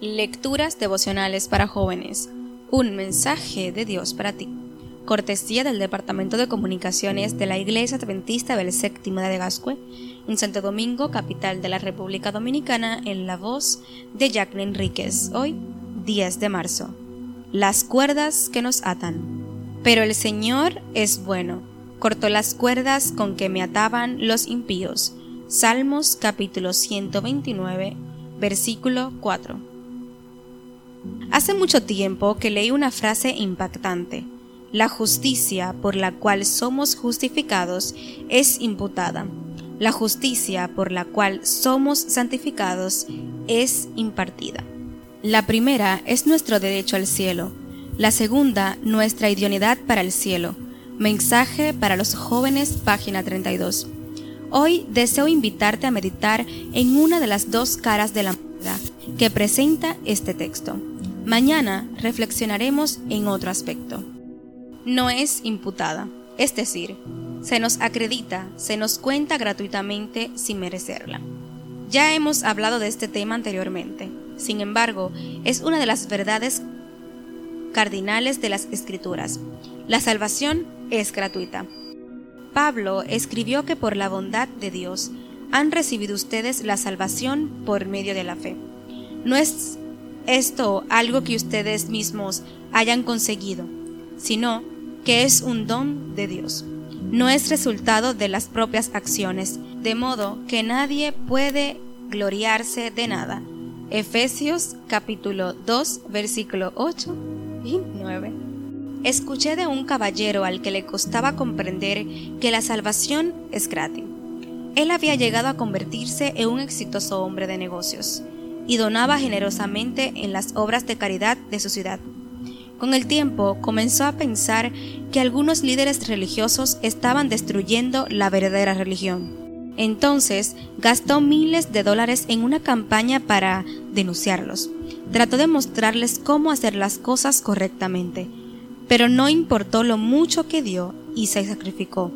Lecturas devocionales para jóvenes. Un mensaje de Dios para ti. Cortesía del Departamento de Comunicaciones de la Iglesia Adventista del Séptimo de Gascue, en Santo Domingo, capital de la República Dominicana, en la voz de Jacqueline Enríquez. Hoy, 10 de marzo. Las cuerdas que nos atan. Pero el Señor es bueno. Cortó las cuerdas con que me ataban los impíos Salmos capítulo 129, versículo 4. Hace mucho tiempo que leí una frase impactante. La justicia por la cual somos justificados es imputada. La justicia por la cual somos santificados es impartida. La primera es nuestro derecho al cielo. La segunda, nuestra idoneidad para el cielo. Mensaje para los jóvenes, página 32. Hoy deseo invitarte a meditar en una de las dos caras de la moneda que presenta este texto. Mañana reflexionaremos en otro aspecto. No es imputada, es decir, se nos acredita, se nos cuenta gratuitamente sin merecerla. Ya hemos hablado de este tema anteriormente, sin embargo, es una de las verdades cardinales de las escrituras. La salvación es gratuita. Pablo escribió que por la bondad de Dios han recibido ustedes la salvación por medio de la fe. No es esto algo que ustedes mismos hayan conseguido, sino que es un don de Dios. No es resultado de las propias acciones, de modo que nadie puede gloriarse de nada. Efesios capítulo 2 versículo 8 y 9. Escuché de un caballero al que le costaba comprender que la salvación es gratis. Él había llegado a convertirse en un exitoso hombre de negocios y donaba generosamente en las obras de caridad de su ciudad. Con el tiempo comenzó a pensar que algunos líderes religiosos estaban destruyendo la verdadera religión. Entonces gastó miles de dólares en una campaña para denunciarlos. Trató de mostrarles cómo hacer las cosas correctamente pero no importó lo mucho que dio y se sacrificó.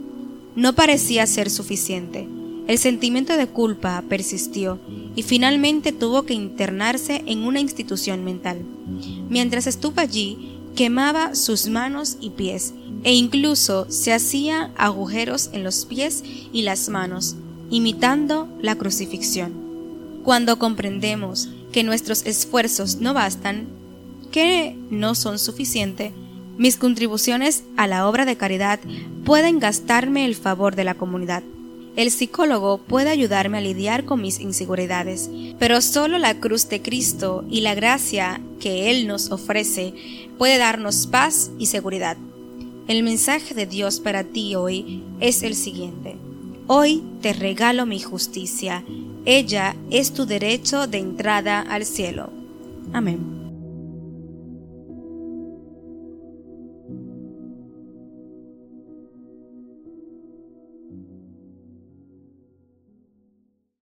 No parecía ser suficiente. El sentimiento de culpa persistió y finalmente tuvo que internarse en una institución mental. Mientras estuvo allí, quemaba sus manos y pies e incluso se hacía agujeros en los pies y las manos, imitando la crucifixión. Cuando comprendemos que nuestros esfuerzos no bastan, que no son suficientes, mis contribuciones a la obra de caridad pueden gastarme el favor de la comunidad. El psicólogo puede ayudarme a lidiar con mis inseguridades, pero solo la cruz de Cristo y la gracia que Él nos ofrece puede darnos paz y seguridad. El mensaje de Dios para ti hoy es el siguiente. Hoy te regalo mi justicia. Ella es tu derecho de entrada al cielo. Amén.